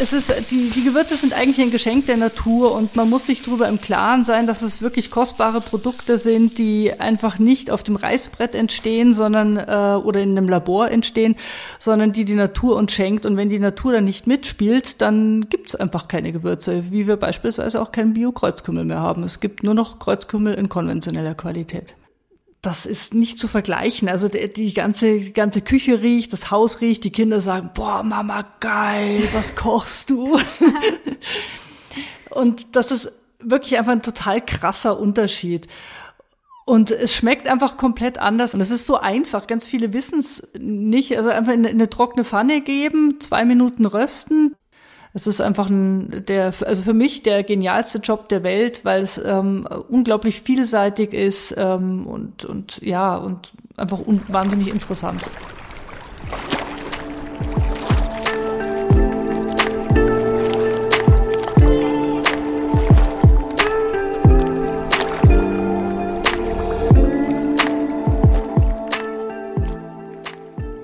es ist, die, die Gewürze sind eigentlich ein Geschenk der Natur und man muss sich darüber im Klaren sein, dass es wirklich kostbare Produkte sind, die einfach nicht auf dem Reißbrett entstehen, sondern äh, oder in einem Labor entstehen, sondern die die Natur uns schenkt. Und wenn die Natur dann nicht mitspielt, dann gibt es einfach keine Gewürze, wie wir beispielsweise auch keinen Bio-Kreuzkümmel mehr haben. Es gibt nur noch Kreuzkümmel in konventioneller Qualität das ist nicht zu vergleichen. Also die, die, ganze, die ganze Küche riecht, das Haus riecht, die Kinder sagen, boah, Mama, geil, was kochst du? und das ist wirklich einfach ein total krasser Unterschied. Und es schmeckt einfach komplett anders. Und es ist so einfach. Ganz viele wissen es nicht. Also einfach in eine trockene Pfanne geben, zwei Minuten rösten, es ist einfach ein, der, also für mich der genialste Job der Welt, weil es ähm, unglaublich vielseitig ist ähm, und, und ja, und einfach wahnsinnig interessant.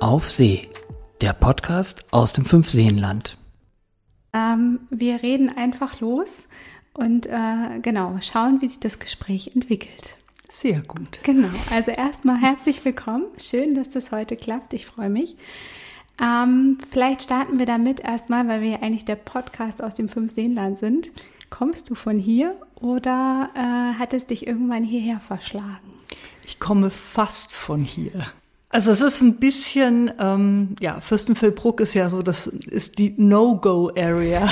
Auf See, der Podcast aus dem Fünfseenland. Ähm, wir reden einfach los und äh, genau, schauen, wie sich das Gespräch entwickelt. Sehr gut. Genau, also erstmal herzlich willkommen. Schön, dass das heute klappt. Ich freue mich. Ähm, vielleicht starten wir damit erstmal, weil wir ja eigentlich der Podcast aus dem Fünfseenland sind. Kommst du von hier oder äh, hat es dich irgendwann hierher verschlagen? Ich komme fast von hier. Also es ist ein bisschen, ähm, ja, Fürstenfeldbruck ist ja so, das ist die No-Go-Area.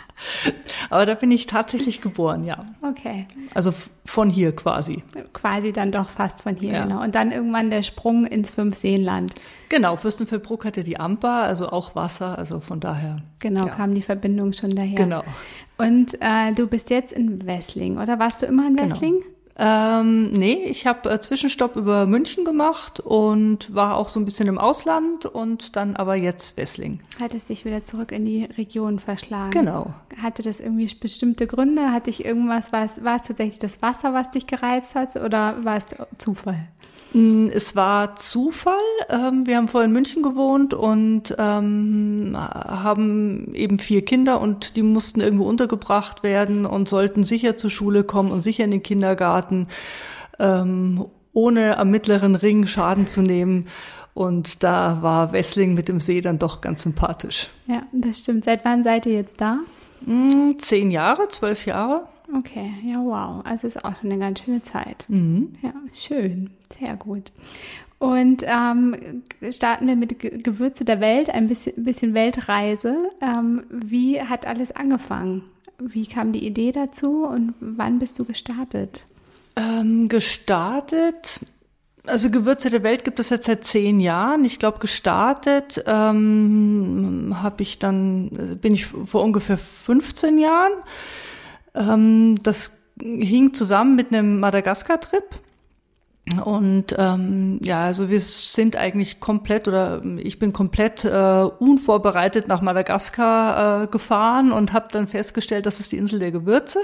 Aber da bin ich tatsächlich geboren, ja. Okay. Also von hier quasi. Quasi dann doch fast von hier, ja. genau. Und dann irgendwann der Sprung ins Fünfseenland. Genau, Fürstenfeldbruck hatte die Amper, also auch Wasser, also von daher. Genau, ja. kam die Verbindung schon daher. Genau. Und äh, du bist jetzt in Wessling, oder warst du immer in genau. Wessling? Genau. Ähm, nee, ich habe äh, Zwischenstopp über München gemacht und war auch so ein bisschen im Ausland und dann aber jetzt Wessling. Hat es dich wieder zurück in die Region verschlagen? Genau. Hatte das irgendwie bestimmte Gründe? Hatte ich irgendwas, war es, war es tatsächlich das Wasser, was dich gereizt hat oder war es Zufall? Mm, es war Zufall. Ähm, wir haben vorher in München gewohnt und ähm, haben eben vier Kinder und die mussten irgendwo untergebracht werden und sollten sicher zur Schule kommen und sicher in den Kindergarten, ähm, ohne am mittleren Ring Schaden zu nehmen. Und da war Wessling mit dem See dann doch ganz sympathisch. Ja, das stimmt. Seit wann seid ihr jetzt da? Mm, zehn Jahre, zwölf Jahre. Okay, ja, wow. Also ist auch schon eine ganz schöne Zeit. Mhm. Ja, schön. Sehr gut. Und ähm, starten wir mit Gewürze der Welt, ein bisschen, bisschen Weltreise. Ähm, wie hat alles angefangen? Wie kam die Idee dazu und wann bist du gestartet? Ähm, gestartet, also Gewürze der Welt gibt es jetzt seit zehn Jahren. Ich glaube, gestartet ähm, habe ich dann, bin ich vor ungefähr 15 Jahren. Ähm, das hing zusammen mit einem Madagaskar-Trip. Und ähm, ja, also wir sind eigentlich komplett oder ich bin komplett äh, unvorbereitet nach Madagaskar äh, gefahren und habe dann festgestellt, das ist die Insel der Gewürze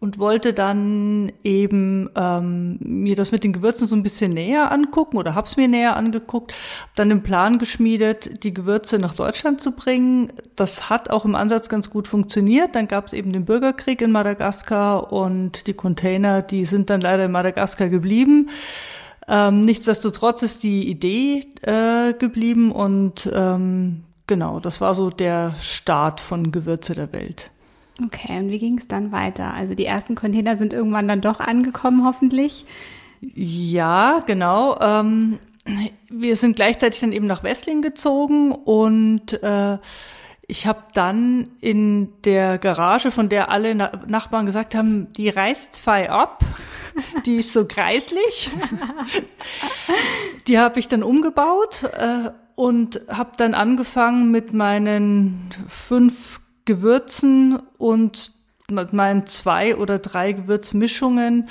und wollte dann eben ähm, mir das mit den Gewürzen so ein bisschen näher angucken oder hab's mir näher angeguckt, hab dann den Plan geschmiedet, die Gewürze nach Deutschland zu bringen. Das hat auch im Ansatz ganz gut funktioniert. Dann gab's eben den Bürgerkrieg in Madagaskar und die Container, die sind dann leider in Madagaskar geblieben. Ähm, nichtsdestotrotz ist die Idee äh, geblieben und ähm, genau, das war so der Start von Gewürze der Welt. Okay, und wie ging es dann weiter? Also die ersten Container sind irgendwann dann doch angekommen, hoffentlich. Ja, genau. Ähm, wir sind gleichzeitig dann eben nach Wessling gezogen und äh, ich habe dann in der Garage, von der alle Na Nachbarn gesagt haben, die reißt zwei ab, die ist so kreislich, die habe ich dann umgebaut äh, und habe dann angefangen mit meinen fünf Gewürzen und meinen zwei oder drei Gewürzmischungen.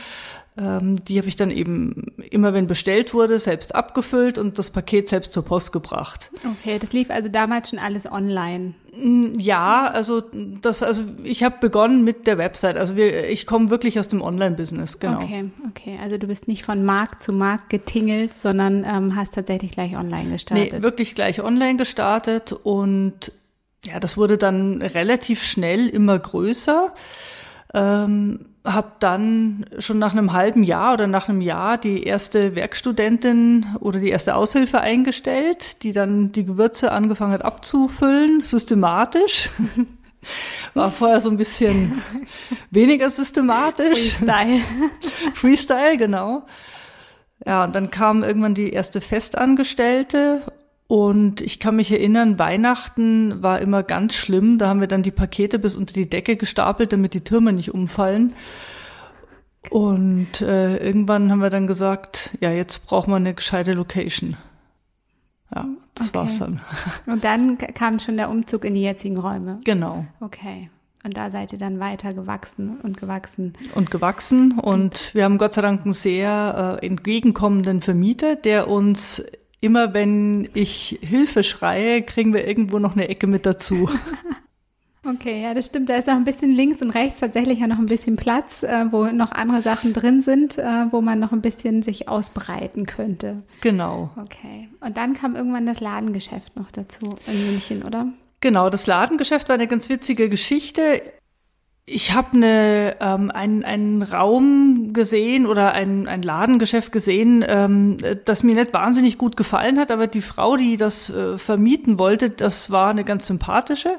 Ähm, die habe ich dann eben immer, wenn bestellt wurde, selbst abgefüllt und das Paket selbst zur Post gebracht. Okay, das lief also damals schon alles online. Mm, ja, also das, also ich habe begonnen mit der Website. Also wir, ich komme wirklich aus dem Online-Business, genau. Okay, okay. Also du bist nicht von Markt zu Markt getingelt, sondern ähm, hast tatsächlich gleich online gestartet. Nee, wirklich gleich online gestartet und ja, das wurde dann relativ schnell immer größer. Ähm, habe dann schon nach einem halben Jahr oder nach einem Jahr die erste Werkstudentin oder die erste Aushilfe eingestellt, die dann die Gewürze angefangen hat abzufüllen, systematisch. War vorher so ein bisschen weniger systematisch. Freestyle. Freestyle, genau. Ja, und dann kam irgendwann die erste Festangestellte und ich kann mich erinnern, Weihnachten war immer ganz schlimm. Da haben wir dann die Pakete bis unter die Decke gestapelt, damit die Türme nicht umfallen. Und äh, irgendwann haben wir dann gesagt, ja, jetzt brauchen wir eine gescheite Location. Ja, das Okay. war's dann. Und dann kam schon der Umzug in die jetzigen Räume. Genau. Okay. Und da seid ihr dann weiter gewachsen und gewachsen. Und gewachsen. Und wir haben Gott sei Dank einen sehr äh, entgegenkommenden Vermieter, der uns immer, wenn ich Hilfe schreie, kriegen wir irgendwo noch eine Ecke mit dazu. Okay, ja, das stimmt. Da ist noch ein bisschen links und rechts tatsächlich ja noch ein bisschen Platz, äh, wo noch andere Sachen drin sind, äh, wo man noch ein bisschen sich ausbreiten könnte. genau. Okay. Und dann kam irgendwann das Ladengeschäft noch dazu in München, oder? Genau, das Ladengeschäft war eine ganz witzige Geschichte. Ich habe eine, ähm, einen, einen Raum gesehen oder ein, ein Ladengeschäft gesehen, ähm, das mir nicht wahnsinnig gut gefallen hat, aber die Frau, die das äh, vermieten wollte, das war eine ganz sympathische.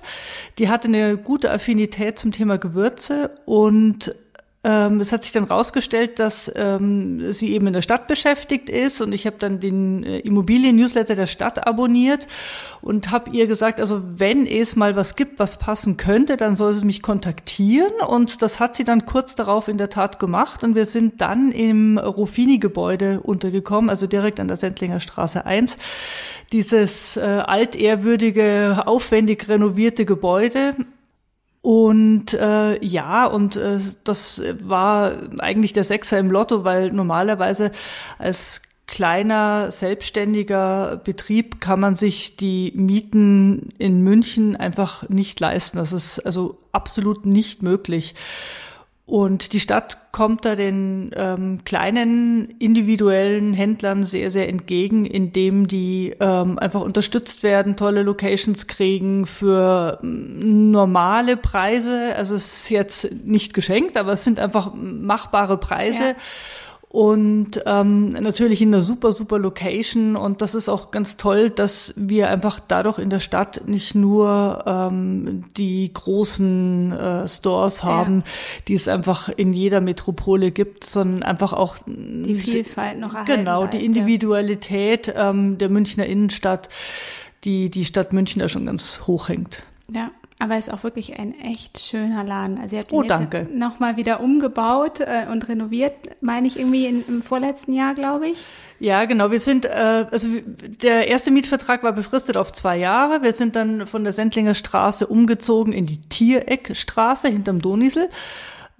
Die hatte eine gute Affinität zum Thema Gewürze und ähm, es hat sich dann rausgestellt, dass ähm, sie eben in der Stadt beschäftigt ist und ich habe dann den äh, Immobilien-Newsletter der Stadt abonniert und habe ihr gesagt, also wenn es mal was gibt, was passen könnte, dann soll sie mich kontaktieren und das hat sie dann kurz darauf in der Tat gemacht und wir sind dann im Ruffini-Gebäude untergekommen, also direkt an der Sendlinger Straße 1. Dieses äh, altehrwürdige, aufwendig renovierte Gebäude und äh, ja, und äh, das war eigentlich der Sechser im Lotto, weil normalerweise als kleiner selbstständiger Betrieb kann man sich die Mieten in München einfach nicht leisten. Das ist also absolut nicht möglich. Und die Stadt kommt da den ähm, kleinen individuellen Händlern sehr, sehr entgegen, indem die ähm, einfach unterstützt werden, tolle Locations kriegen für mm, normale Preise. Also es ist jetzt nicht geschenkt, aber es sind einfach machbare Preise. Ja. Und ähm, natürlich in einer super, super Location. Und das ist auch ganz toll, dass wir einfach dadurch in der Stadt nicht nur ähm, die großen äh, Stores haben, die es einfach in jeder Metropole gibt, sondern einfach auch Die Vielfalt noch erhalten Genau, die Individualität ähm, der Münchner Innenstadt, die die Stadt München da schon ganz hoch hängt. Ja. Aber es ist auch wirklich ein echt schöner Laden. Also ihr habt Oh, ihn jetzt danke. nochmal wieder umgebaut äh, und renoviert, meine ich irgendwie in, im vorletzten Jahr, glaube ich. Ja, genau. Wir sind, äh, also der erste Mietvertrag war befristet auf zwei Jahre. Wir sind dann von der Sendlinger Straße umgezogen in die Tiereckstraße hinterm Donisel.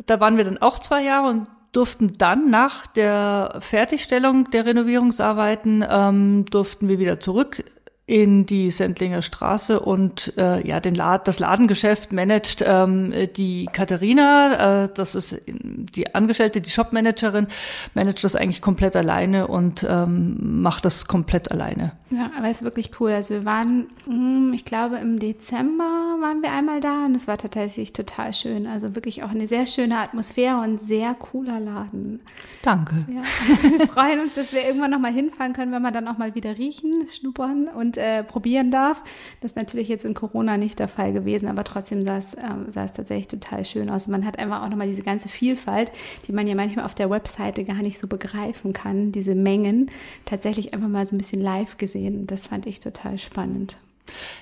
Da waren wir dann auch zwei Jahre und durften dann nach der Fertigstellung der Renovierungsarbeiten ähm, durften wir wieder zurück in die Sendlinger Straße und äh, ja, den Lad das Ladengeschäft managt ähm, die Katharina, äh, das ist die Angestellte, die Shopmanagerin, managt das eigentlich komplett alleine und ähm, macht das komplett alleine. Ja, aber es ist wirklich cool. Also wir waren, mm, ich glaube, im Dezember waren wir einmal da und es war tatsächlich total schön. Also wirklich auch eine sehr schöne Atmosphäre und sehr cooler Laden. Danke. Ja. Wir freuen uns, dass wir irgendwann nochmal hinfahren können, wenn wir dann auch mal wieder riechen, schnuppern und äh, probieren darf. Das ist natürlich jetzt in Corona nicht der Fall gewesen, aber trotzdem sah es, ähm, tatsächlich total schön aus. Man hat einfach auch nochmal diese ganze Vielfalt, die man ja manchmal auf der Webseite gar nicht so begreifen kann, diese Mengen, tatsächlich einfach mal so ein bisschen live gesehen. Das fand ich total spannend.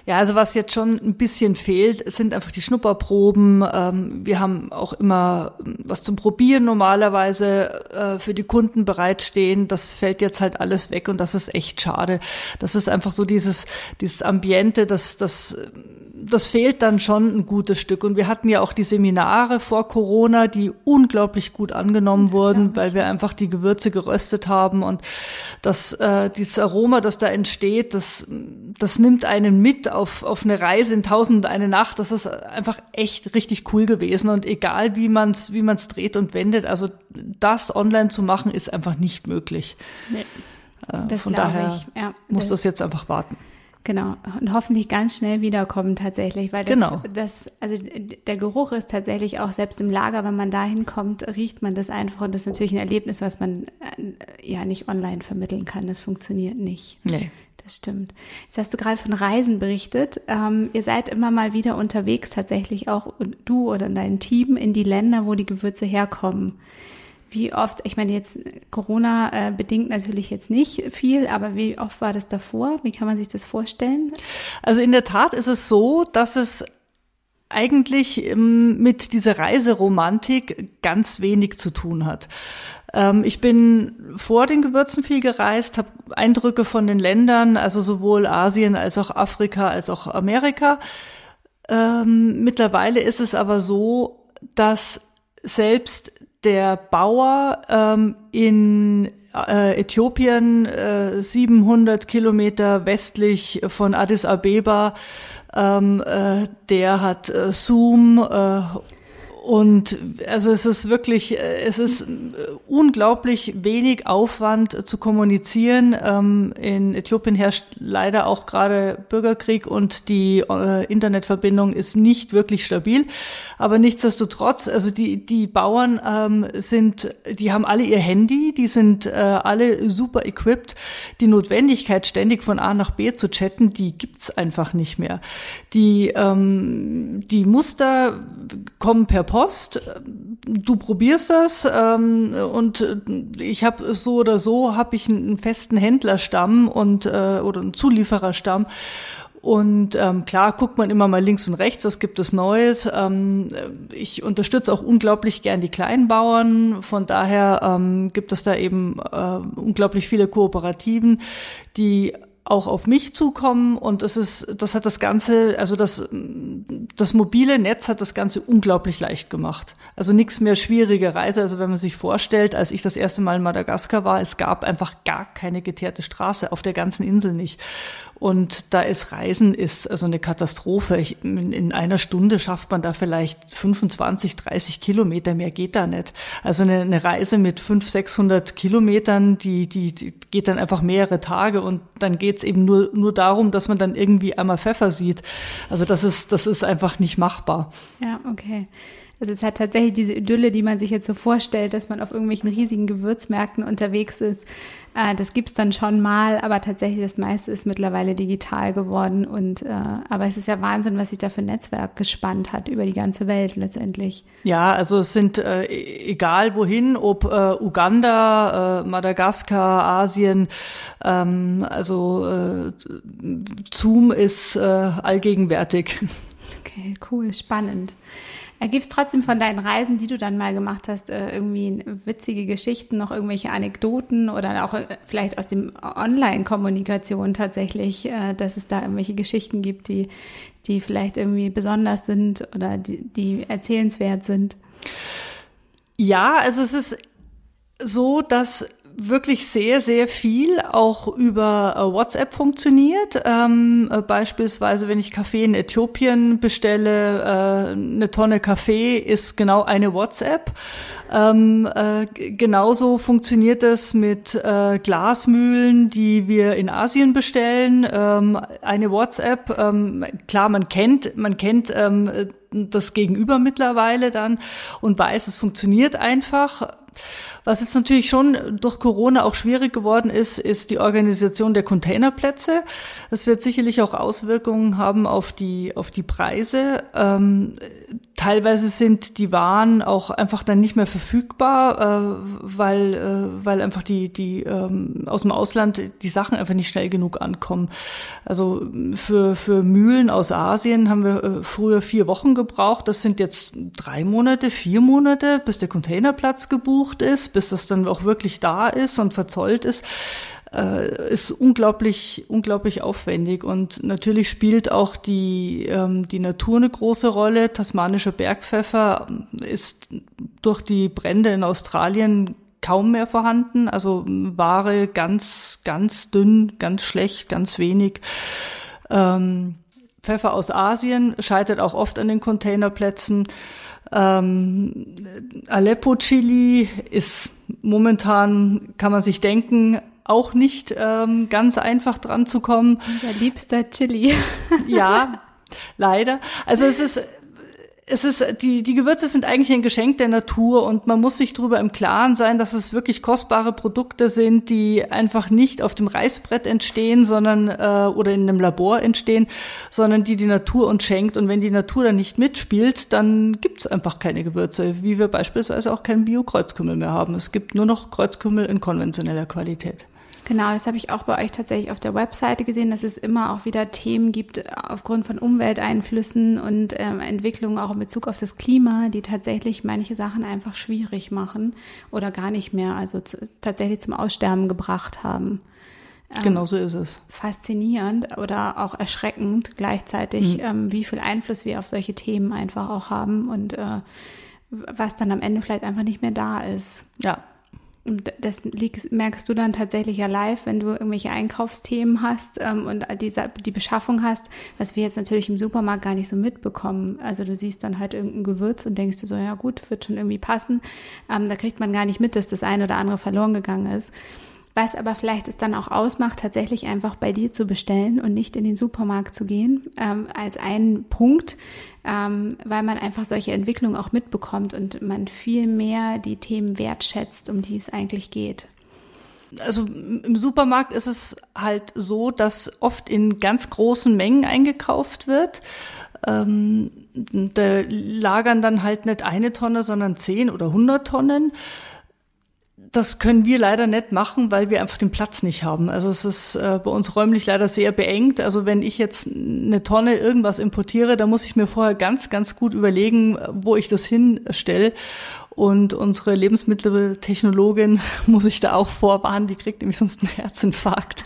Ja, also was jetzt schon ein bisschen fehlt, sind einfach die Schnupperproben. Ähm, wir haben auch immer was zum Probieren normalerweise äh, für die Kunden bereitstehen. Das fällt jetzt halt alles weg und das ist echt schade. Das ist einfach so dieses, dieses Ambiente, das, das, das fehlt dann schon ein gutes Stück. Und wir hatten ja auch die Seminare vor Corona, die unglaublich gut angenommen wurden, weil wir einfach die Gewürze geröstet haben und das, äh, dieses Aroma, das da entsteht, das, das nimmt einen mit auf, auf eine Reise in Tausend und eine Nacht. Das ist einfach echt richtig cool gewesen. Und egal wie man es wie man's dreht und wendet, also das online zu machen, ist einfach nicht möglich. Nee. Äh, Von daher ich. Ja, muss das- das jetzt einfach warten. Genau. Und hoffentlich ganz schnell wiederkommen tatsächlich, weil das, Genau. das, also der Geruch ist tatsächlich auch selbst im Lager, wenn man da hinkommt, riecht man das einfach. Und das ist natürlich ein Erlebnis, was man äh, ja nicht online vermitteln kann. Das funktioniert nicht. Nee. Das stimmt. Jetzt hast du gerade von Reisen berichtet. Ähm, ihr seid immer mal wieder unterwegs, tatsächlich auch du oder dein Team in die Länder, wo die Gewürze herkommen. Wie oft, ich meine jetzt Corona äh, bedingt natürlich jetzt nicht viel, aber wie oft war das davor? Wie kann man sich das vorstellen? Also in der Tat ist es so, dass es eigentlich ähm, mit dieser Reiseromantik ganz wenig zu tun hat. Ähm, ich bin vor den Gewürzen viel gereist, habe Eindrücke von den Ländern, also sowohl Asien als auch Afrika als auch Amerika. Ähm, mittlerweile ist es aber so, dass selbst der Bauer ähm, in äh, Äthiopien, äh, 700 Kilometer westlich von Addis Abeba, ähm, äh, der hat äh, Zoom äh, und also es ist wirklich, äh, es ist äh, unglaublich wenig Aufwand zu kommunizieren. Ähm, in Äthiopien herrscht leider auch gerade Bürgerkrieg und die äh, Internetverbindung ist nicht wirklich stabil. Aber nichtsdestotrotz, also die, die Bauern ähm, sind, die haben alle ihr Handy, die sind alle super equipped. Die Notwendigkeit, ständig von A nach B zu chatten, die gibt's einfach nicht mehr. Die, ähm, die Muster kommen per Post. Du probierst das ähm, und ich habe so oder so habe ich einen festen Händlerstamm und äh, oder einen Zuliefererstamm. Und ähm, klar guckt man immer mal links und rechts, was gibt es Neues. Ähm, ich unterstütze auch unglaublich gern die Kleinbauern. Von daher ähm, gibt es da eben äh, unglaublich viele Kooperativen, die auch auf mich zukommen und es ist, das hat das Ganze, also das, das mobile Netz hat das Ganze unglaublich leicht gemacht. Also nichts mehr schwierige Reise. Also wenn man sich vorstellt, als ich das erste Mal in Madagaskar war, es gab einfach gar keine geteerte Straße auf der ganzen Insel nicht. Und da ist Reisen ist also eine Katastrophe. Ich, in, in einer Stunde schafft man da vielleicht 25, 30 Kilometer, mehr geht da nicht. Also eine, eine Reise mit 500, 600 Kilometern, die, die, die geht dann einfach mehrere Tage und dann geht's eben nur, nur darum, dass man dann irgendwie einmal Pfeffer sieht. Also das ist, das ist einfach nicht machbar. Ja, okay. Also es hat tatsächlich diese Idylle, die man sich jetzt so vorstellt, dass man auf irgendwelchen riesigen Gewürzmärkten unterwegs ist. Äh, das gibt's dann schon mal, aber tatsächlich das meiste ist mittlerweile digital geworden. Und äh, aber es ist ja Wahnsinn, was sich da für ein Netzwerk gespannt hat über die ganze Welt letztendlich. Ja, also es sind äh, egal wohin, ob äh, Uganda, äh, Madagaskar, Asien, ähm, also äh, Zoom ist allgegenwärtig. Okay, cool, spannend. Gibt es trotzdem von deinen Reisen, die du dann mal gemacht hast, äh, irgendwie witzige Geschichten, noch irgendwelche Anekdoten oder auch äh, vielleicht aus dem Online-Kommunikation tatsächlich, äh, dass es da irgendwelche Geschichten gibt, die, die vielleicht irgendwie besonders sind oder die, die erzählenswert sind? Ja, also es ist so, dass wirklich sehr, sehr viel auch über äh, WhatsApp funktioniert. Ähm, äh, beispielsweise, wenn ich Kaffee in Äthiopien bestelle, äh, eine Tonne Kaffee ist genau eine WhatsApp. Ähm, äh, genauso funktioniert es mit äh, Glasmühlen, die wir in Asien bestellen. Ähm, eine WhatsApp, ähm, klar, man kennt, man kennt ähm, das Gegenüber mittlerweile dann und weiß, es funktioniert einfach. Was jetzt natürlich schon durch Corona auch schwierig geworden ist, ist die Organisation der Containerplätze. Das wird sicherlich auch Auswirkungen haben auf die, auf die Preise. Ähm, teilweise sind die Waren auch einfach dann nicht mehr verfügbar, äh, weil, äh, weil einfach die, die ähm, aus dem Ausland die Sachen einfach nicht schnell genug ankommen. Also für, für Mühlen aus Asien haben wir äh, früher vier Wochen gebraucht. Das sind jetzt drei Monate, vier Monate, bis der Containerplatz gebucht ist, bis das dann auch wirklich da ist und verzollt ist äh, ist unglaublich, unglaublich aufwendig. Und natürlich spielt auch die, ähm, die Natur eine große Rolle. Tasmanischer Bergpfeffer ist durch die Brände in Australien kaum mehr vorhanden. Also Ware ganz, ganz dünn, ganz schlecht, ganz wenig. Ähm, Pfeffer aus Asien scheitert auch oft an den Containerplätzen. Ähm, Aleppo Chili ist momentan, kann man sich denken, auch nicht ähm, ganz einfach dran zu kommen. Der liebster Chili. ja, leider. Also es ist es ist, die, die Gewürze sind eigentlich ein Geschenk der Natur und man muss sich darüber im Klaren sein, dass es wirklich kostbare Produkte sind, die einfach nicht auf dem Reißbrett entstehen, sondern äh, oder in einem Labor entstehen, sondern die die Natur uns schenkt. Und wenn die Natur dann nicht mitspielt, dann gibt es einfach keine Gewürze, wie wir beispielsweise auch keinen Bio-Kreuzkümmel mehr haben. Es gibt nur noch Kreuzkümmel in konventioneller Qualität. Genau, das habe ich auch bei euch tatsächlich auf der Webseite gesehen, dass es immer auch wieder Themen gibt aufgrund von Umwelteinflüssen und ähm, Entwicklungen auch in Bezug auf das Klima, die tatsächlich manche Sachen einfach schwierig machen oder gar nicht mehr, also zu, tatsächlich zum Aussterben gebracht haben. Ähm, genau so ist es. Faszinierend oder auch erschreckend gleichzeitig, mhm. ähm, wie viel Einfluss wir auf solche Themen einfach auch haben und äh, was dann am Ende vielleicht einfach nicht mehr da ist. Ja, das liegt, merkst du dann tatsächlich ja live, wenn du irgendwelche Einkaufsthemen hast ähm, und die, die Beschaffung hast, was wir jetzt natürlich im Supermarkt gar nicht so mitbekommen. Also du siehst dann halt irgendein Gewürz und denkst du so, ja gut, wird schon irgendwie passen. Ähm, da kriegt man gar nicht mit, dass das eine oder andere verloren gegangen ist. Was aber vielleicht es dann auch ausmacht, tatsächlich einfach bei dir zu bestellen und nicht in den Supermarkt zu gehen, ähm, als einen Punkt, ähm, weil man einfach solche Entwicklungen auch mitbekommt und man viel mehr die Themen wertschätzt, um die es eigentlich geht. Also im Supermarkt ist es halt so, dass oft in ganz großen Mengen eingekauft wird. Ähm, da lagern dann halt nicht eine Tonne, sondern zehn oder hundert Tonnen das können wir leider nicht machen, weil wir einfach den Platz nicht haben. Also es ist äh, bei uns räumlich leider sehr beengt. Also wenn ich jetzt eine Tonne irgendwas importiere, da muss ich mir vorher ganz, ganz gut überlegen, wo ich das hinstelle. Und unsere Lebensmitteltechnologin muss ich da auch vorwarnen, die kriegt nämlich sonst einen Herzinfarkt.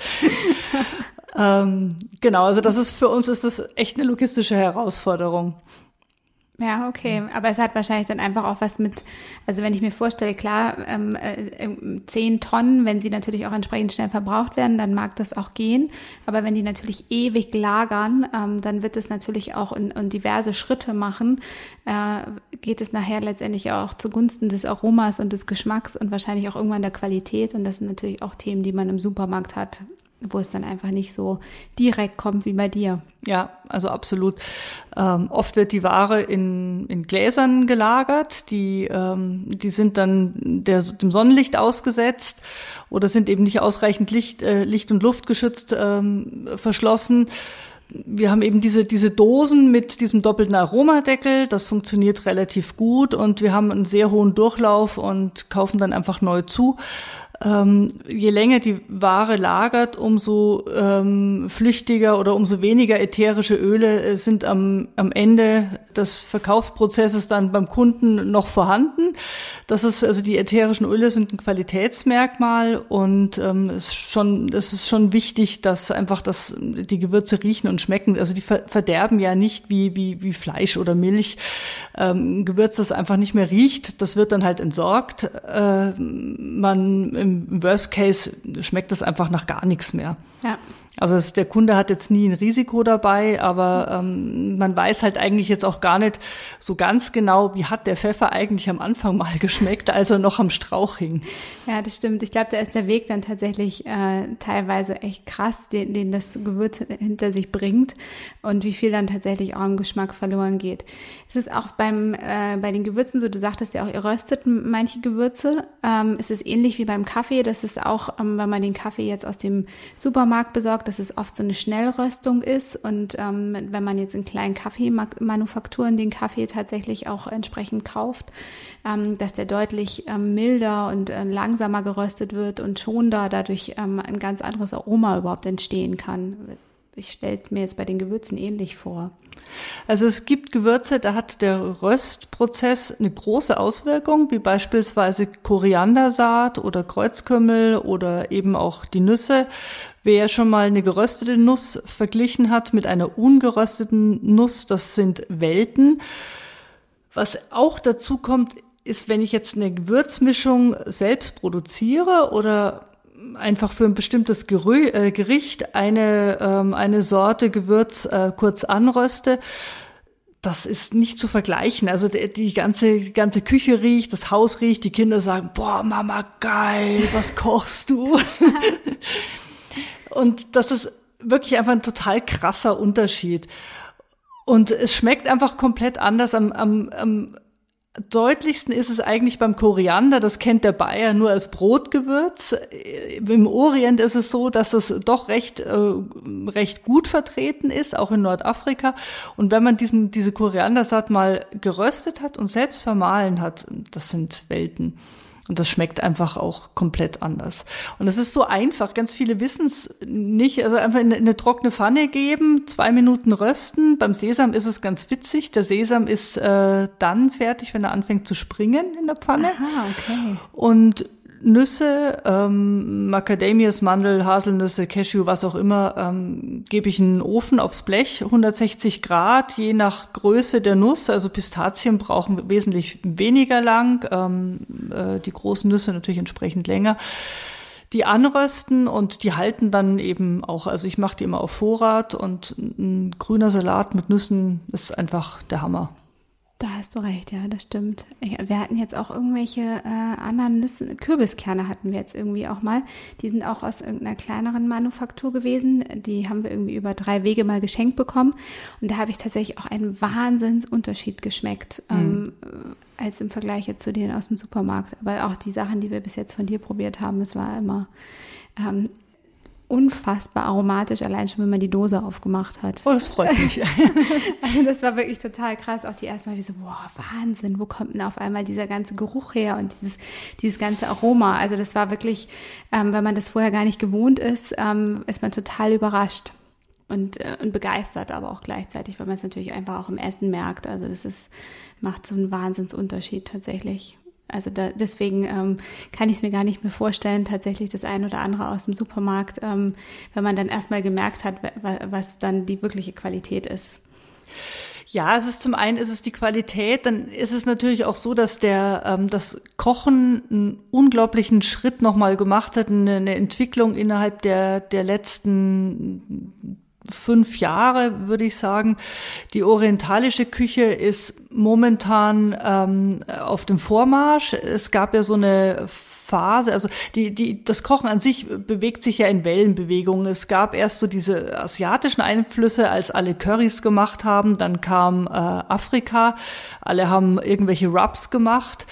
ähm, genau, also das ist für uns ist das echt eine logistische Herausforderung. Ja, okay. Aber es hat wahrscheinlich dann einfach auch was mit, also wenn ich mir vorstelle, klar, ähm, äh, 10 Tonnen, wenn sie natürlich auch entsprechend schnell verbraucht werden, dann mag das auch gehen. Aber wenn die natürlich ewig lagern, ähm, dann wird es natürlich auch in, in diverse Schritte machen, äh, geht es nachher letztendlich auch zugunsten des Aromas und des Geschmacks und wahrscheinlich auch irgendwann der Qualität. Und das sind natürlich auch Themen, die man im Supermarkt hat, wo es dann einfach nicht so direkt kommt wie bei dir. Ja, also absolut. Ähm, oft wird die Ware in, in Gläsern gelagert, die, ähm, die sind dann der, dem Sonnenlicht ausgesetzt oder sind eben nicht ausreichend Licht, äh, Licht und Luft geschützt ähm, verschlossen. Wir haben eben diese, diese Dosen mit diesem doppelten Aromadeckel, das funktioniert relativ gut und wir haben einen sehr hohen Durchlauf und kaufen dann einfach neu zu ähm, je länger die Ware lagert, umso ähm, flüchtiger oder umso weniger ätherische Öle äh, sind am, am Ende des Verkaufsprozesses dann beim Kunden noch vorhanden. Das ist also die ätherischen Öle sind ein Qualitätsmerkmal und ähm, ist schon, es ist schon wichtig, dass einfach das, die Gewürze riechen und schmecken. Also die ver verderben ja nicht wie, wie, wie Fleisch oder Milch. Ähm, Gewürz, das einfach nicht mehr riecht, das wird dann halt entsorgt. Äh, man im Worst Case schmeckt das einfach nach gar nichts mehr. Ja. Also es, der Kunde hat jetzt nie ein Risiko dabei, aber ähm, man weiß halt eigentlich jetzt auch gar nicht so ganz genau, wie hat der Pfeffer eigentlich am Anfang mal geschmeckt, als er noch am Strauch hing. Ja, das stimmt. Ich glaube, da ist der Weg dann tatsächlich äh, teilweise echt krass, den, den das Gewürz hinter sich bringt und wie viel dann tatsächlich auch im Geschmack verloren geht. Es ist auch beim äh, bei den Gewürzen so, du sagtest ja auch, ihr röstet manche Gewürze. Ähm, es ist ähnlich wie beim Kaffee. Das ist auch, ähm, wenn man den Kaffee jetzt aus dem Supermarkt besorgt, sorgt, dass es oft so eine Schnellröstung ist und ähm, wenn man jetzt in kleinen Kaffeemanufakturen den Kaffee tatsächlich auch entsprechend kauft, ähm, dass der deutlich ähm, milder und äh, langsamer geröstet wird und schon da dadurch ähm, ein ganz anderes Aroma überhaupt entstehen kann. Ich stelle es mir jetzt bei den Gewürzen ähnlich vor. Also es gibt Gewürze, da hat der Röstprozess eine große Auswirkung, wie beispielsweise Koriandersaat oder Kreuzkümmel oder eben auch die Nüsse. Wer schon mal eine geröstete Nuss verglichen hat mit einer ungerösteten Nuss, das sind Welten. Was auch dazu kommt, ist, wenn ich jetzt eine Gewürzmischung selbst produziere oder einfach für ein bestimmtes Gerü äh, Gericht eine, ähm, eine Sorte Gewürz äh, kurz anröste, das ist nicht zu vergleichen. Also die, die, ganze, die ganze Küche riecht, das Haus riecht, die Kinder sagen, boah, Mama, geil, was kochst du? Und das ist wirklich einfach ein total krasser Unterschied. Und es schmeckt einfach komplett anders. Am, am, am deutlichsten ist es eigentlich beim Koriander, das kennt der Bayer nur als Brotgewürz. Im Orient ist es so, dass es doch recht, äh, recht gut vertreten ist, auch in Nordafrika. Und wenn man diesen, diese Koriandersaat mal geröstet hat und selbst vermahlen hat, das sind Welten. Und das schmeckt einfach auch komplett anders. Und es ist so einfach. Ganz viele wissen es nicht. Also einfach in eine trockene Pfanne geben, zwei Minuten rösten. Beim Sesam ist es ganz witzig. Der Sesam ist äh, dann fertig, wenn er anfängt zu springen in der Pfanne. Aha, okay. Und Nüsse, ähm, Macadamias, Mandel, Haselnüsse, Cashew, was auch immer, ähm, gebe ich in den Ofen aufs Blech, 160 Grad, je nach Größe der Nuss. Also Pistazien brauchen wesentlich weniger lang, ähm, äh, die großen Nüsse natürlich entsprechend länger. Die anrösten und die halten dann eben auch, also ich mache die immer auf Vorrat und ein grüner Salat mit Nüssen ist einfach der Hammer. Da hast du recht, ja, das stimmt. Wir hatten jetzt auch irgendwelche äh, anderen Nüsse, Kürbiskerne hatten wir jetzt irgendwie auch mal. Die sind auch aus irgendeiner kleineren Manufaktur gewesen. Die haben wir irgendwie über drei Wege mal geschenkt bekommen. Und da habe ich tatsächlich auch einen Wahnsinnsunterschied geschmeckt, mhm. ähm, als im Vergleich jetzt zu denen aus dem Supermarkt. Aber auch die Sachen, die wir bis jetzt von dir probiert haben, es war immer ähm, unfassbar aromatisch, allein schon, wenn man die Dose aufgemacht hat. Oh, das freut mich. also das war wirklich total krass. Auch die erste Mal wie so, boah, Wahnsinn, wo kommt denn auf einmal dieser ganze Geruch her und dieses, dieses ganze Aroma? Also das war wirklich, ähm, wenn man das vorher gar nicht gewohnt ist, ähm, ist man total überrascht und, äh, und begeistert, aber auch gleichzeitig, weil man es natürlich einfach auch im Essen merkt. Also das ist, macht so einen Wahnsinnsunterschied tatsächlich. Also da, deswegen ähm, kann ich es mir gar nicht mehr vorstellen, tatsächlich das ein oder andere aus dem Supermarkt, ähm, wenn man dann erstmal gemerkt hat, was dann die wirkliche Qualität ist. Ja, es ist zum einen ist es die Qualität, dann ist es natürlich auch so, dass der ähm, das Kochen einen unglaublichen Schritt nochmal gemacht hat, eine, eine Entwicklung innerhalb der der letzten fünf Jahre, würde ich sagen. Die orientalische Küche ist momentan ähm, auf dem Vormarsch. Es gab ja so eine Phase, also die, die, das Kochen an sich bewegt sich ja in Wellenbewegungen. Es gab erst so diese asiatischen Einflüsse, als alle Currys gemacht haben, dann kam äh, Afrika, alle haben irgendwelche Rubs gemacht.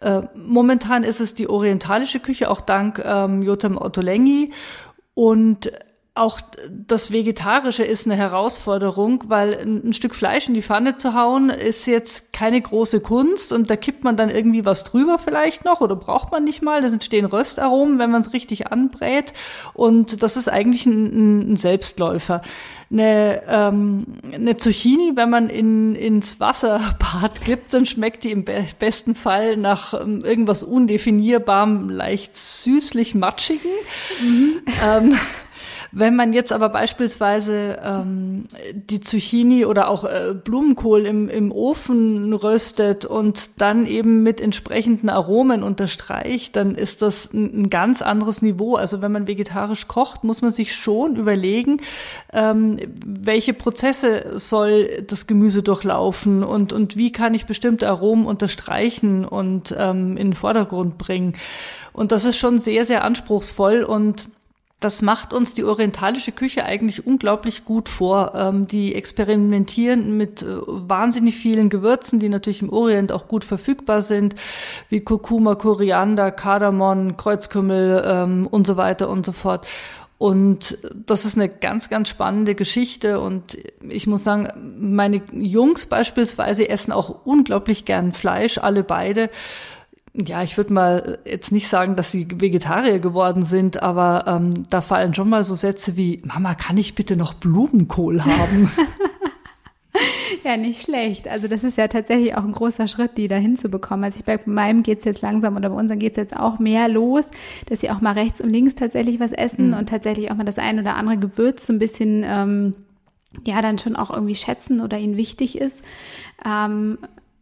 Äh, momentan ist es die orientalische Küche, auch dank ähm, Jotam Ottolenghi. Und auch das Vegetarische ist eine Herausforderung, weil ein, Stück Fleisch in die Pfanne zu hauen, ist jetzt keine große Kunst und da kippt man dann irgendwie was drüber vielleicht noch oder braucht man nicht mal. Da entstehen Röstaromen, wenn man es richtig anbrät und das ist eigentlich ein, ein Selbstläufer. Eine, ähm, eine Zucchini, wenn man in, ins Wasserbad gibt, dann schmeckt die im be besten Fall nach ähm, irgendwas undefinierbarem, leicht süßlich matschigen. Mhm. Ähm, wenn man jetzt aber beispielsweise ähm, die Zucchini oder auch äh, Blumenkohl im, im Ofen röstet und dann eben mit entsprechenden Aromen unterstreicht, dann ist das ein, ein ganz anderes Niveau. Also wenn man vegetarisch kocht, muss man sich schon überlegen, ähm, welche Prozesse soll das Gemüse durchlaufen und, und wie kann ich bestimmte Aromen unterstreichen und ähm, in den Vordergrund bringen. Und das ist schon sehr, sehr anspruchsvoll und das macht uns die orientalische Küche eigentlich unglaublich gut vor. Ähm, die experimentieren mit äh, wahnsinnig vielen Gewürzen, die natürlich im Orient auch gut verfügbar sind, wie Kurkuma, Koriander, Kardamom, Kreuzkümmel ähm, und so weiter und so fort. Und das ist eine ganz, ganz spannende Geschichte. Und ich muss sagen, meine Jungs beispielsweise essen auch unglaublich gern Fleisch, alle beide ja, ich würde mal jetzt nicht sagen, dass sie Vegetarier geworden sind, aber ähm, da fallen schon mal so Sätze wie, Mama, kann ich bitte noch Blumenkohl haben? ja, nicht schlecht. Also das ist ja tatsächlich auch ein großer Schritt, die da hinzubekommen. Also ich bei meinem geht's jetzt langsam oder bei unseren geht's jetzt auch mehr los, dass sie auch mal rechts und links tatsächlich was essen mhm. und tatsächlich auch mal das ein oder andere Gewürz so ein bisschen ähm, ja dann schon auch irgendwie schätzen oder ihnen wichtig ist. Ähm,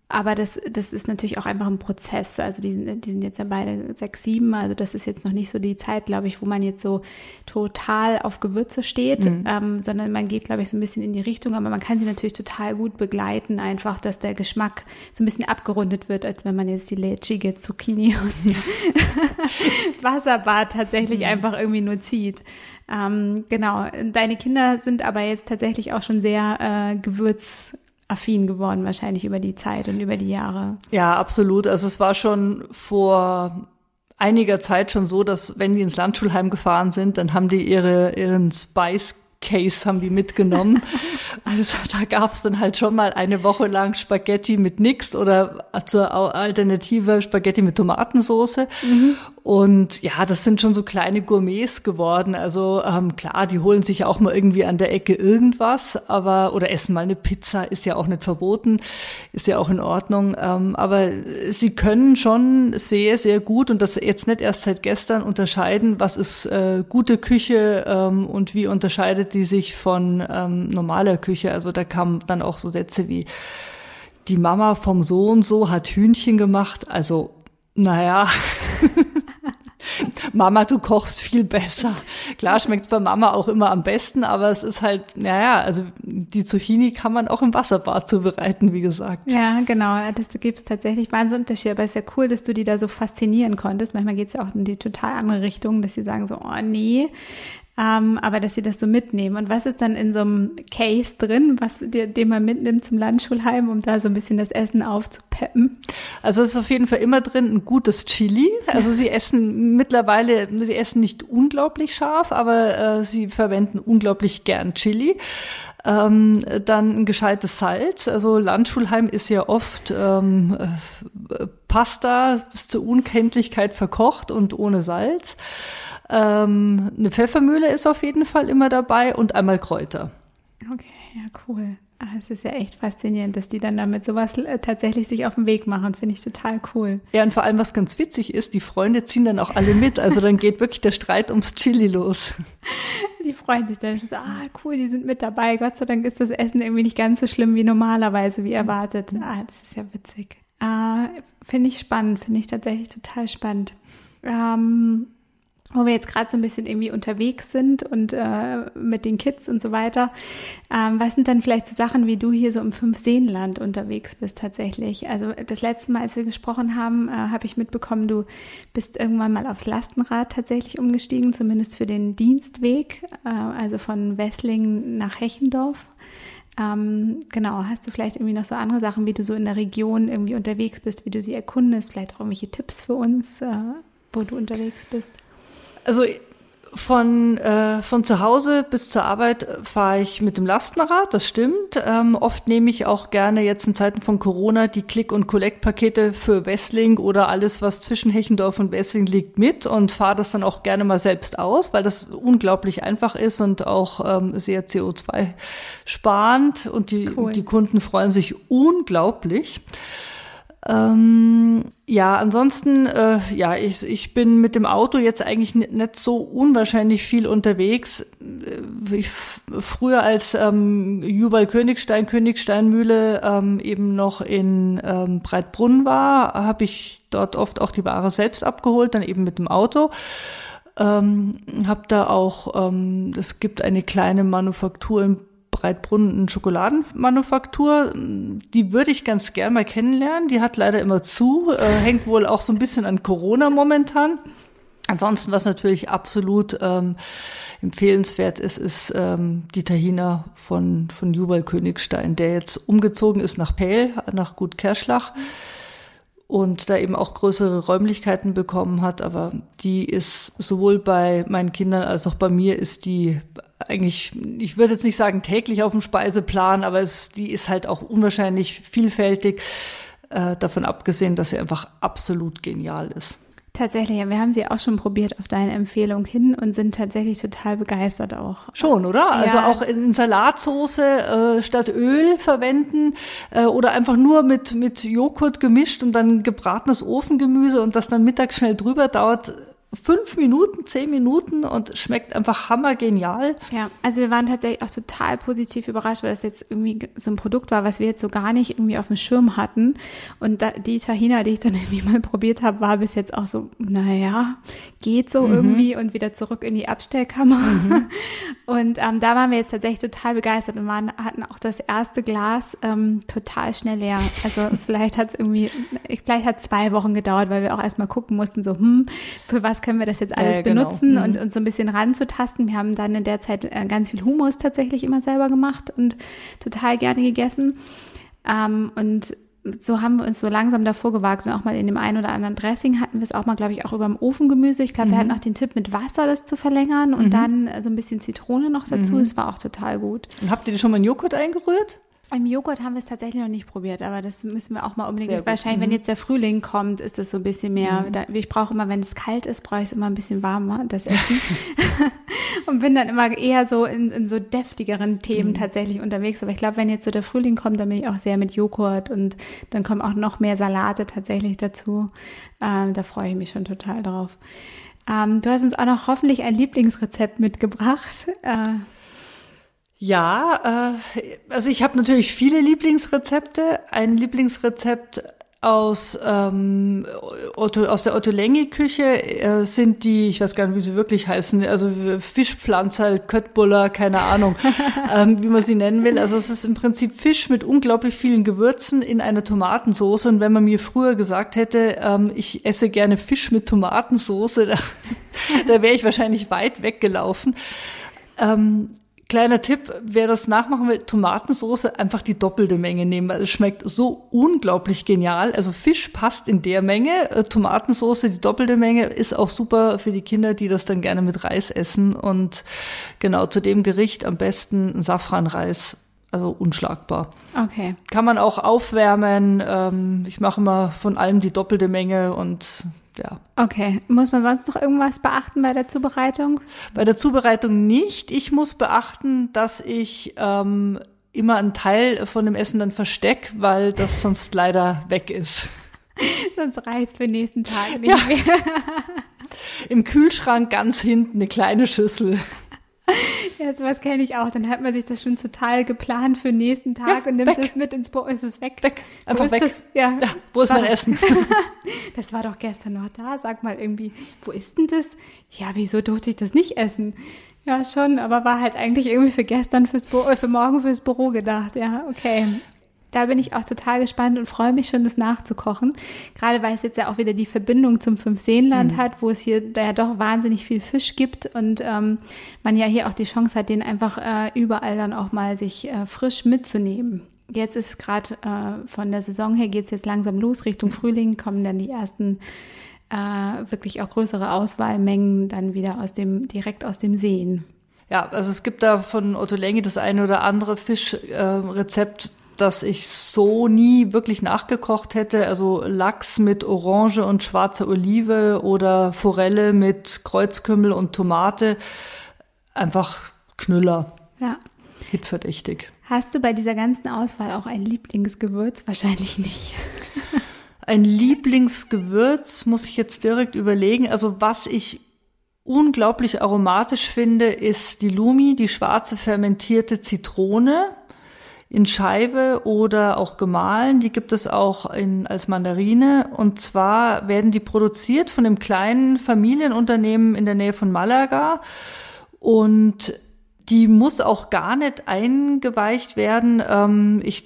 aber das, das ist natürlich auch einfach ein Prozess. Also die sind, die sind jetzt ja beide sechs, sieben. Also das ist jetzt noch nicht so die Zeit, glaube ich, wo man jetzt so total auf Gewürze steht, mhm. ähm, sondern man geht, glaube ich, so ein bisschen in die Richtung. Aber man kann sie natürlich total gut begleiten, einfach, dass der Geschmack so ein bisschen abgerundet wird, als wenn man jetzt die lätschige Zucchini aus dem Wasserbad tatsächlich mhm. einfach irgendwie nur zieht. Ähm, genau. Deine Kinder sind aber jetzt tatsächlich auch schon sehr äh, gewürz affin geworden, wahrscheinlich über die Zeit und über die Jahre. Ja, absolut. Also es war schon vor einiger Zeit schon so, dass wenn die ins Landschulheim gefahren sind, dann haben die ihre, ihren Spice Case haben die mitgenommen. Also da gab es dann halt schon mal eine Woche lang Spaghetti mit nix oder zur Alternative Spaghetti mit Tomatensauce. Mhm. Und ja, das sind schon so kleine Gourmets geworden. Also ähm, klar, die holen sich auch mal irgendwie an der Ecke irgendwas, aber oder essen mal eine Pizza, ist ja auch nicht verboten, ist ja auch in Ordnung. Ähm, aber sie können schon sehr, sehr gut und das jetzt nicht erst seit gestern unterscheiden, was ist äh, gute Küche ähm, und wie unterscheidet die sich von ähm, normaler Küche. Also da kamen dann auch so Sätze wie, die Mama vom Sohn so hat Hühnchen gemacht. Also, naja. Mama, du kochst viel besser. Klar schmeckt's bei Mama auch immer am besten, aber es ist halt, naja, also die Zucchini kann man auch im Wasserbad zubereiten, wie gesagt. Ja, genau. Das gibt's tatsächlich Wahnsinnunterschied. Aber es ist ja cool, dass du die da so faszinieren konntest. Manchmal geht's ja auch in die total andere Richtung, dass sie sagen so, oh nee, ähm, aber dass sie das so mitnehmen. Und was ist dann in so einem Case drin, was dir, den man mitnimmt zum Landschulheim, um da so ein bisschen das Essen aufzupeppen? Also es ist auf jeden Fall immer drin ein gutes Chili. Also sie essen mittlerweile, sie essen nicht unglaublich scharf, aber äh, sie verwenden unglaublich gern Chili. Ähm, dann ein gescheites Salz. Also Landschulheim ist ja oft ähm, äh, Pasta bis zur Unkenntlichkeit verkocht und ohne Salz. Ähm, eine Pfeffermühle ist auf jeden Fall immer dabei und einmal Kräuter. Okay, ja, cool. Ah, es ist ja echt faszinierend, dass die dann damit sowas äh, tatsächlich sich auf den Weg machen. Finde ich total cool. Ja, und vor allem, was ganz witzig ist, die Freunde ziehen dann auch alle mit. Also dann geht wirklich der Streit ums Chili los. Die freuen sich dann. So, ah, cool, die sind mit dabei. Gott sei Dank ist das Essen irgendwie nicht ganz so schlimm wie normalerweise, wie erwartet. Ah, das ist ja witzig. Ah, finde ich spannend, finde ich tatsächlich total spannend. Ähm, wo wir jetzt gerade so ein bisschen irgendwie unterwegs sind und äh, mit den Kids und so weiter. Ähm, was sind dann vielleicht so Sachen, wie du hier so im Fünf-Seenland unterwegs bist tatsächlich? Also das letzte Mal, als wir gesprochen haben, äh, habe ich mitbekommen, du bist irgendwann mal aufs Lastenrad tatsächlich umgestiegen, zumindest für den Dienstweg, äh, also von Wesslingen nach Hechendorf. Ähm, genau, hast du vielleicht irgendwie noch so andere Sachen, wie du so in der Region irgendwie unterwegs bist, wie du sie erkundest, vielleicht auch irgendwelche Tipps für uns, äh, wo du unterwegs bist? Also von, äh, von zu Hause bis zur Arbeit fahre ich mit dem Lastenrad, das stimmt. Ähm, oft nehme ich auch gerne jetzt in Zeiten von Corona die Click- und Collect-Pakete für Wessling oder alles, was zwischen Hechendorf und Wessling liegt, mit und fahre das dann auch gerne mal selbst aus, weil das unglaublich einfach ist und auch ähm, sehr CO2 sparend und die, cool. die Kunden freuen sich unglaublich. Ähm, ja, ansonsten, äh, ja, ich, ich bin mit dem Auto jetzt eigentlich nicht so unwahrscheinlich viel unterwegs. Äh, ich, früher als ähm, Jubal Königstein, Königsteinmühle ähm, eben noch in ähm, Breitbrunn war, habe ich dort oft auch die Ware selbst abgeholt, dann eben mit dem Auto. Ähm, habe da auch, ähm, es gibt eine kleine Manufaktur in Breitbrunn Schokoladenmanufaktur. Die würde ich ganz gern mal kennenlernen. Die hat leider immer zu, äh, hängt wohl auch so ein bisschen an Corona momentan. Ansonsten, was natürlich absolut ähm, empfehlenswert ist, ist ähm, die Tahina von, von Jubal Königstein, der jetzt umgezogen ist nach Pähl, nach Gut Kerschlach und da eben auch größere Räumlichkeiten bekommen hat. Aber die ist sowohl bei meinen Kindern als auch bei mir ist die eigentlich, ich würde jetzt nicht sagen täglich auf dem Speiseplan, aber es, die ist halt auch unwahrscheinlich vielfältig, äh, davon abgesehen, dass sie einfach absolut genial ist. Tatsächlich, ja, wir haben sie auch schon probiert auf deine Empfehlung hin und sind tatsächlich total begeistert auch. Schon, oder? Also ja. Also auch in Salatsauce äh, statt Öl verwenden äh, oder einfach nur mit, mit Joghurt gemischt und dann gebratenes Ofengemüse und das dann mittags schnell drüber dauert fünf Minuten, zehn Minuten und schmeckt einfach hammergenial. Ja, also wir waren tatsächlich auch total positiv überrascht, weil das jetzt irgendwie so ein Produkt war, was wir jetzt so gar nicht irgendwie auf dem Schirm hatten. Und da, die Tahina, die ich dann irgendwie mal probiert habe, war bis jetzt auch so, naja, geht so mhm. irgendwie und wieder zurück in die Abstellkammer. Mhm. Und ähm, da waren wir jetzt tatsächlich total begeistert und waren, hatten auch das erste Glas ähm, total schnell leer. Also vielleicht hat es irgendwie, vielleicht hat zwei Wochen gedauert, weil wir auch erstmal gucken mussten, so, hm, für was können wir das jetzt alles äh, genau. benutzen mhm. und uns so ein bisschen ranzutasten. Wir haben dann in der Zeit äh, ganz viel Hummus tatsächlich immer selber gemacht und total gerne gegessen. Ähm, und so haben wir uns so langsam davor gewagt und auch mal in dem einen oder anderen Dressing hatten wir es auch mal, glaube ich, auch über dem Ofengemüse. Ich glaube, mhm. wir hatten auch den Tipp, mit Wasser das zu verlängern und mhm. dann so ein bisschen Zitrone noch dazu. Es mhm. war auch total gut. Und habt ihr schon mal einen Joghurt eingerührt? Im Joghurt haben wir es tatsächlich noch nicht probiert, aber das müssen wir auch mal unbedingt. Wahrscheinlich, mhm. wenn jetzt der Frühling kommt, ist es so ein bisschen mehr. Mhm. Da, ich brauche immer, wenn es kalt ist, brauche ich es immer ein bisschen warmer, das Essen. und bin dann immer eher so in, in so deftigeren Themen mhm. tatsächlich unterwegs. Aber ich glaube, wenn jetzt so der Frühling kommt, dann bin ich auch sehr mit Joghurt und dann kommen auch noch mehr Salate tatsächlich dazu. Ähm, da freue ich mich schon total drauf. Ähm, du hast uns auch noch hoffentlich ein Lieblingsrezept mitgebracht. Äh, ja, äh, also ich habe natürlich viele Lieblingsrezepte. Ein Lieblingsrezept aus, ähm, Otto, aus der Otto-Lengi-Küche äh, sind die, ich weiß gar nicht, wie sie wirklich heißen, also Fischpflanzer, Köttbuller, keine Ahnung, ähm, wie man sie nennen will. Also es ist im Prinzip Fisch mit unglaublich vielen Gewürzen in einer Tomatensauce. Und wenn man mir früher gesagt hätte, ähm, ich esse gerne Fisch mit Tomatensauce, da, da wäre ich wahrscheinlich weit weggelaufen. Ähm, Kleiner Tipp, wer das nachmachen will, Tomatensauce einfach die doppelte Menge nehmen, weil es schmeckt so unglaublich genial. Also Fisch passt in der Menge, äh, Tomatensauce die doppelte Menge ist auch super für die Kinder, die das dann gerne mit Reis essen und genau zu dem Gericht am besten Safranreis. Also unschlagbar. Okay. Kann man auch aufwärmen. Ähm, ich mache immer von allem die doppelte Menge und ja. Okay. Muss man sonst noch irgendwas beachten bei der Zubereitung? Bei der Zubereitung nicht. Ich muss beachten, dass ich ähm, immer einen Teil von dem Essen dann versteck, weil das sonst leider weg ist. sonst reicht für den nächsten Tag nicht ja. mehr. Im Kühlschrank ganz hinten eine kleine Schüssel. Ja, sowas kenne ich auch. Dann hat man sich das schon total geplant für den nächsten Tag ja, und nimmt es mit ins Boot. Ist es weg? Weg. Einfach weg. Das? Ja. ja. wo ist mein Essen? das war doch gestern noch da. Sag mal irgendwie, wo ist denn das? Ja, wieso durfte ich das nicht essen? Ja, schon, aber war halt eigentlich irgendwie für gestern fürs Büro, äh, für morgen fürs Büro gedacht. Ja, okay da bin ich auch total gespannt und freue mich schon, das nachzukochen. Gerade weil es jetzt ja auch wieder die Verbindung zum Fünfseenland mhm. hat, wo es hier da ja doch wahnsinnig viel Fisch gibt und ähm, man ja hier auch die Chance hat, den einfach äh, überall dann auch mal sich äh, frisch mitzunehmen. Jetzt ist gerade äh, von der Saison her geht es jetzt langsam los, Richtung Frühling kommen dann die ersten äh, wirklich auch größere Auswahlmengen dann wieder aus dem, direkt aus dem Seen. Ja, also es gibt da von Otto Länge das eine oder andere Fischrezept, dass ich so nie wirklich nachgekocht hätte. Also Lachs mit Orange und schwarzer Olive oder Forelle mit Kreuzkümmel und Tomate. Einfach Knüller. Ja. Hitverdächtig. Hast du bei dieser ganzen Auswahl auch ein Lieblingsgewürz? Wahrscheinlich nicht. ein Lieblingsgewürz muss ich jetzt direkt überlegen. Also was ich unglaublich aromatisch finde, ist die Lumi, die schwarze fermentierte Zitrone in Scheibe oder auch gemahlen. Die gibt es auch in, als Mandarine. Und zwar werden die produziert von einem kleinen Familienunternehmen in der Nähe von Malaga. Und die muss auch gar nicht eingeweicht werden. Ähm, ich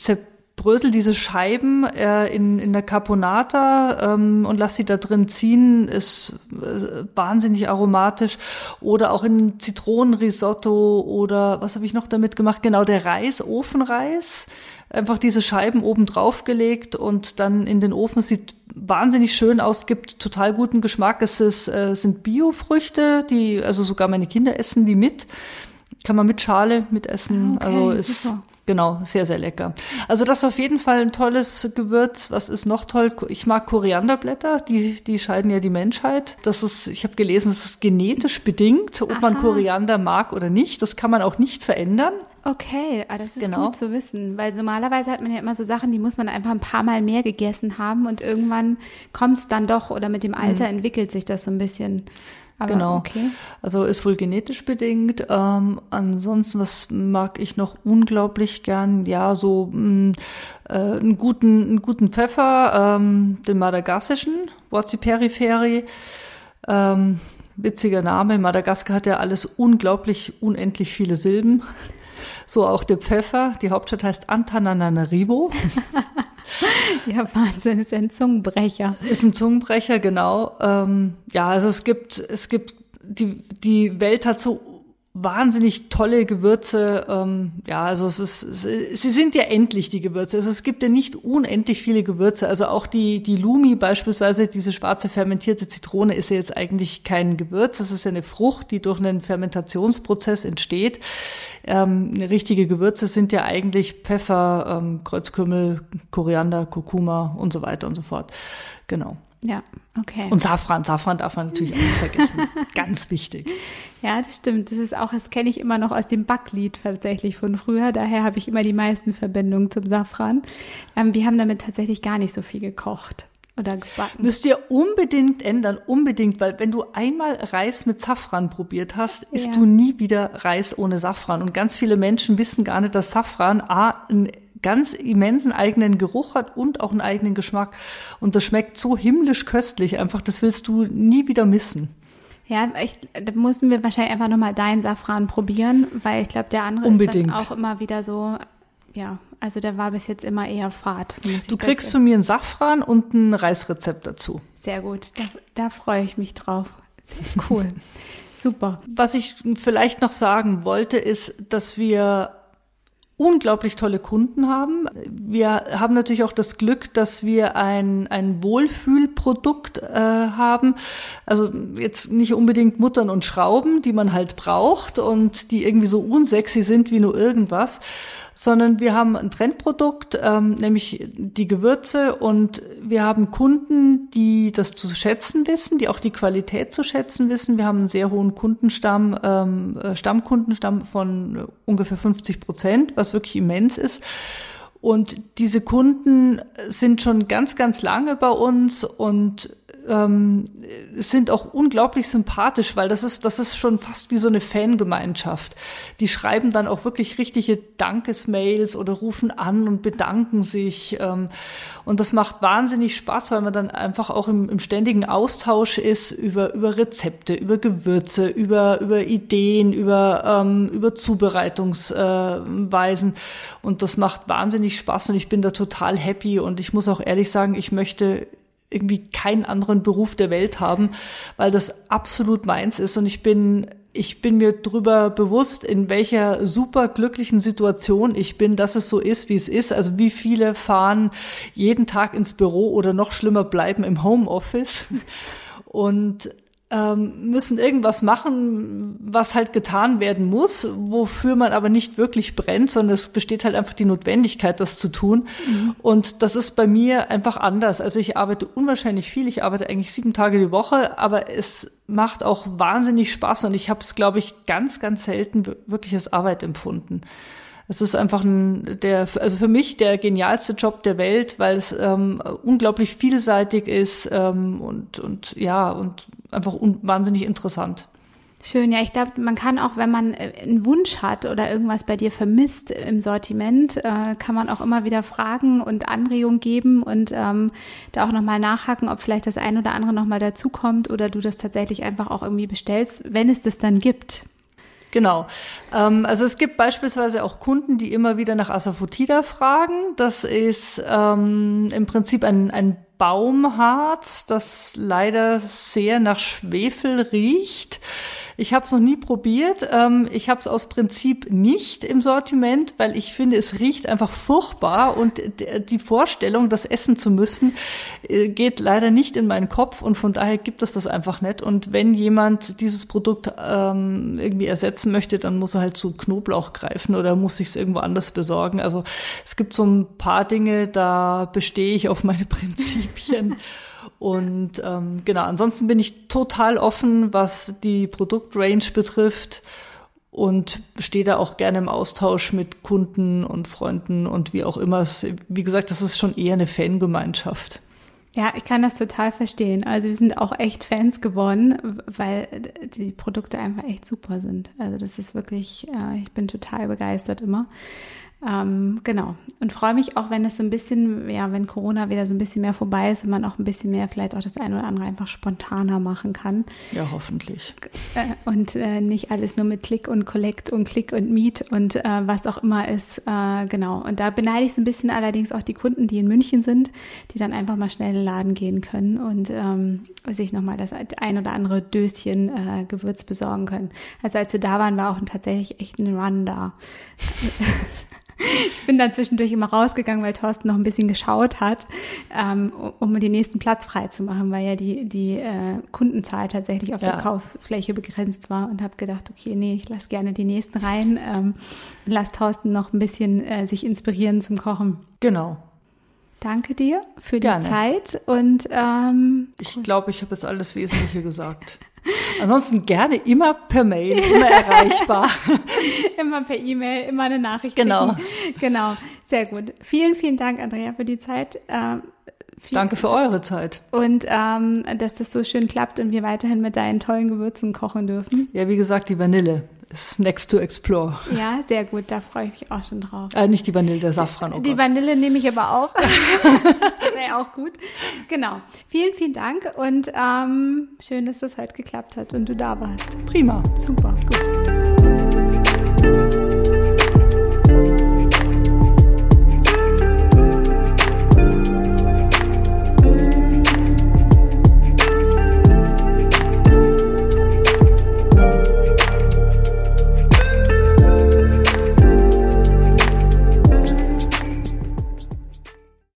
brösel diese Scheiben äh, in, in der Carbonata ähm, und lass sie da drin ziehen, ist wahnsinnig aromatisch. Oder auch in Zitronenrisotto oder was habe ich noch damit gemacht? Genau, der Reis, Ofenreis. Einfach diese Scheiben oben drauf gelegt und dann in den Ofen sieht wahnsinnig schön aus, gibt total guten Geschmack. Es ist, äh, sind Biofrüchte, die, also sogar meine Kinder essen die mit. Kann man mit Schale mitessen. Ah, okay, also ist super. Genau, sehr, sehr lecker. Also das ist auf jeden Fall ein tolles Gewürz. Was ist noch toll? Ich mag Korianderblätter, die, die scheiden ja die Menschheit. Das ist, ich habe gelesen, es ist genetisch bedingt, ob Aha. man Koriander mag oder nicht. Das kann man auch nicht verändern. Okay, ah, das ist Genau. gut zu wissen, weil normalerweise hat man ja immer so Sachen, die muss man einfach ein paar Mal mehr gegessen haben und irgendwann kommt es dann doch oder mit dem Alter entwickelt sich das so ein bisschen. Aber Genau. okay. Also ist wohl genetisch bedingt. Ähm, ansonsten, was mag ich noch unglaublich gern? Ja, so mh, äh, einen guten, einen guten Pfeffer, ähm, den madagassischen, Wotzi periferi. Ähm, witziger Name. Madagaskar hat ja alles unglaublich, unendlich viele Silben. So auch der Pfeffer. Die Hauptstadt heißt Antananarivo. Ja, Wahnsinn, ist ein Zungenbrecher. Ist ein Zungenbrecher, genau. Ähm, ja, also es gibt, es gibt, die, die Welt hat so wahnsinnig tolle Gewürze. Ähm, ja, also es ist, es, sie sind ja endlich die Gewürze. Also es gibt ja nicht unendlich viele Gewürze. Also auch die, die Lumi beispielsweise, diese schwarze fermentierte Zitrone ist ja jetzt eigentlich kein Gewürz. Das ist ja eine Frucht, die durch einen Fermentationsprozess entsteht. Ähm, richtige Gewürze sind ja eigentlich Pfeffer, ähm, Kreuzkümmel, Koriander, Kurkuma und so weiter und so fort. Genau. Ja, okay. Und Safran, Safran darf man natürlich auch nicht vergessen. Ganz wichtig. Ja, das stimmt. Das ist auch, das kenne ich immer noch aus dem Backlied tatsächlich von früher. Daher habe ich immer die meisten Verbindungen zum Safran. Ähm, wir haben damit tatsächlich gar nicht so viel gekocht oder gebacken. Müsst ihr unbedingt ändern, unbedingt, weil wenn du einmal Reis mit Safran probiert hast, isst Ja. du nie wieder Reis ohne Safran. Und ganz viele Menschen wissen gar nicht, dass Safran A, einen ganz immensen eigenen Geruch hat und auch einen eigenen Geschmack. Und das schmeckt so himmlisch köstlich, einfach, das willst du nie wieder missen. Ja, ich, da mussten wir wahrscheinlich einfach nochmal deinen Safran probieren, weil ich glaube, der andere Unbedingt. ist dann auch immer wieder so, ja, also der war bis jetzt immer eher fad. Du kriegst von mir einen Safran und ein Reisrezept dazu. Sehr gut, da, da freue ich mich drauf. Cool. Super. Was ich vielleicht noch sagen wollte, ist, dass wir unglaublich tolle Kunden haben. Wir haben natürlich auch das Glück, dass wir ein, ein Wohlfühlprodukt äh, haben. Also jetzt nicht unbedingt Muttern und Schrauben, die man halt braucht und die irgendwie so unsexy sind wie nur irgendwas, sondern wir haben ein Trendprodukt, ähm, nämlich die Gewürze und wir haben Kunden, die das zu schätzen wissen, die auch die Qualität zu schätzen wissen. Wir haben einen sehr hohen Kundenstamm, ähm, äh, Stammkundenstamm von äh, ungefähr 50 Prozent, was wirklich immens ist. Und diese Kunden sind schon ganz, ganz lange bei uns und ähm, sind auch unglaublich sympathisch, weil das ist, das ist schon fast wie so eine Fangemeinschaft. Die schreiben dann auch wirklich richtige Dankesmails oder rufen an und bedanken sich. Ähm, und das macht wahnsinnig Spaß, weil man dann einfach auch im, im ständigen Austausch ist über, über Rezepte, über Gewürze, über, über Ideen, über, ähm, über Zubereitungsweisen. Und das macht wahnsinnig Spaß und ich bin da total happy. Und ich muss auch ehrlich sagen, ich möchte irgendwie keinen anderen Beruf der Welt haben, weil das absolut meins ist und ich bin ich bin mir drüber bewusst, in welcher super glücklichen Situation ich bin, dass es so ist, wie es ist. Also wie viele fahren jeden Tag ins Büro oder noch schlimmer bleiben im Homeoffice und ähm, müssen irgendwas machen, was halt getan werden muss, wofür man aber nicht wirklich brennt, sondern es besteht halt einfach die Notwendigkeit, das zu tun. Und das ist bei mir einfach anders. Also ich arbeite unwahrscheinlich viel, ich arbeite eigentlich sieben Tage die Woche, aber es macht auch wahnsinnig Spaß und ich habe es, glaube ich, ganz, ganz selten wir- wirklich als Arbeit empfunden. Es ist einfach ein, der, also für mich der genialste Job der Welt, weil es ähm, unglaublich vielseitig ist ähm, und, und ja, und einfach wahnsinnig interessant. Schön, ja, ich glaube, man kann auch, wenn man äh, einen Wunsch hat oder irgendwas bei dir vermisst im Sortiment, äh, kann man auch immer wieder fragen und Anregungen geben und ähm, da auch nochmal nachhaken, ob vielleicht das ein oder andere nochmal dazukommt oder du das tatsächlich einfach auch irgendwie bestellst, wenn es das dann gibt. Genau. Ähm, also es gibt beispielsweise auch Kunden, die immer wieder nach Asafoetida fragen. Das ist ähm, im Prinzip ein, ein Baumharz, das leider sehr nach Schwefel riecht. Ich habe es noch nie probiert. Ähm, ich habe es aus Prinzip nicht im Sortiment, weil ich finde, es riecht einfach furchtbar und die Vorstellung, das essen zu müssen, äh, geht leider nicht in meinen Kopf und von daher gibt es das einfach nicht. Und wenn jemand dieses Produkt ähm, irgendwie ersetzen möchte, dann muss er halt zu Knoblauch greifen oder muss sich es irgendwo anders besorgen. Also es gibt so ein paar Dinge, da bestehe ich auf meine Prinzipien. Und ähm, genau, ansonsten bin ich total offen, was die Produktrange betrifft. und stehe da auch gerne im Austausch mit Kunden und Freunden und wie auch immer. Wie gesagt, das ist schon eher eine Fangemeinschaft. Ja, ich kann das total verstehen. Also wir sind auch echt Fans geworden, weil die Produkte einfach echt super sind. Also das ist wirklich, äh, ich bin total begeistert immer. Ähm, genau. Und freue mich auch, wenn es so ein bisschen, ja, wenn Corona wieder so ein bisschen mehr vorbei ist und man auch ein bisschen mehr vielleicht auch das eine oder andere einfach spontaner machen kann. Ja, hoffentlich. Äh, und äh, nicht alles nur mit Klick und Collect und Klick und Meet und äh, was auch immer ist. Äh, genau. Und da beneide ich so ein bisschen allerdings auch die Kunden, die in München sind, die dann einfach mal schnell in den Laden gehen können und ähm, sich nochmal das ein oder andere Döschen äh, Gewürz besorgen können. Also als wir da waren, war auch tatsächlich echt ein Run da. ich bin dann zwischendurch immer rausgegangen, weil Thorsten noch ein bisschen geschaut hat, ähm, um den nächsten Platz frei zu machen, weil ja die, die äh, Kundenzahl tatsächlich auf ja. der Kaufsfläche begrenzt war und habe gedacht, okay, nee, ich lasse gerne die nächsten rein, ähm, lass Thorsten noch ein bisschen äh, sich inspirieren zum Kochen. Genau. Danke dir für die Gerne. Zeit und ähm, ich glaube, ich habe jetzt alles Wesentliche gesagt. Ansonsten gerne immer per Mail, immer erreichbar. immer per E-Mail, immer eine Nachricht genau. schicken. Genau. Sehr gut. Vielen, vielen Dank, Andrea, für die Zeit. Ähm, Danke für eure Zeit. Und ähm, dass das so schön klappt und wir weiterhin mit deinen tollen Gewürzen kochen dürfen. Ja, wie gesagt, die Vanille ist next to explore. Ja, sehr gut, da freue ich mich auch schon drauf. Äh, nicht die Vanille, der Safran. Oh die Gott. Vanille nehme ich aber auch. das wäre auch gut. Genau. Vielen, vielen Dank und ähm, schön, dass das heute geklappt hat und du da warst. Prima. Super, gut.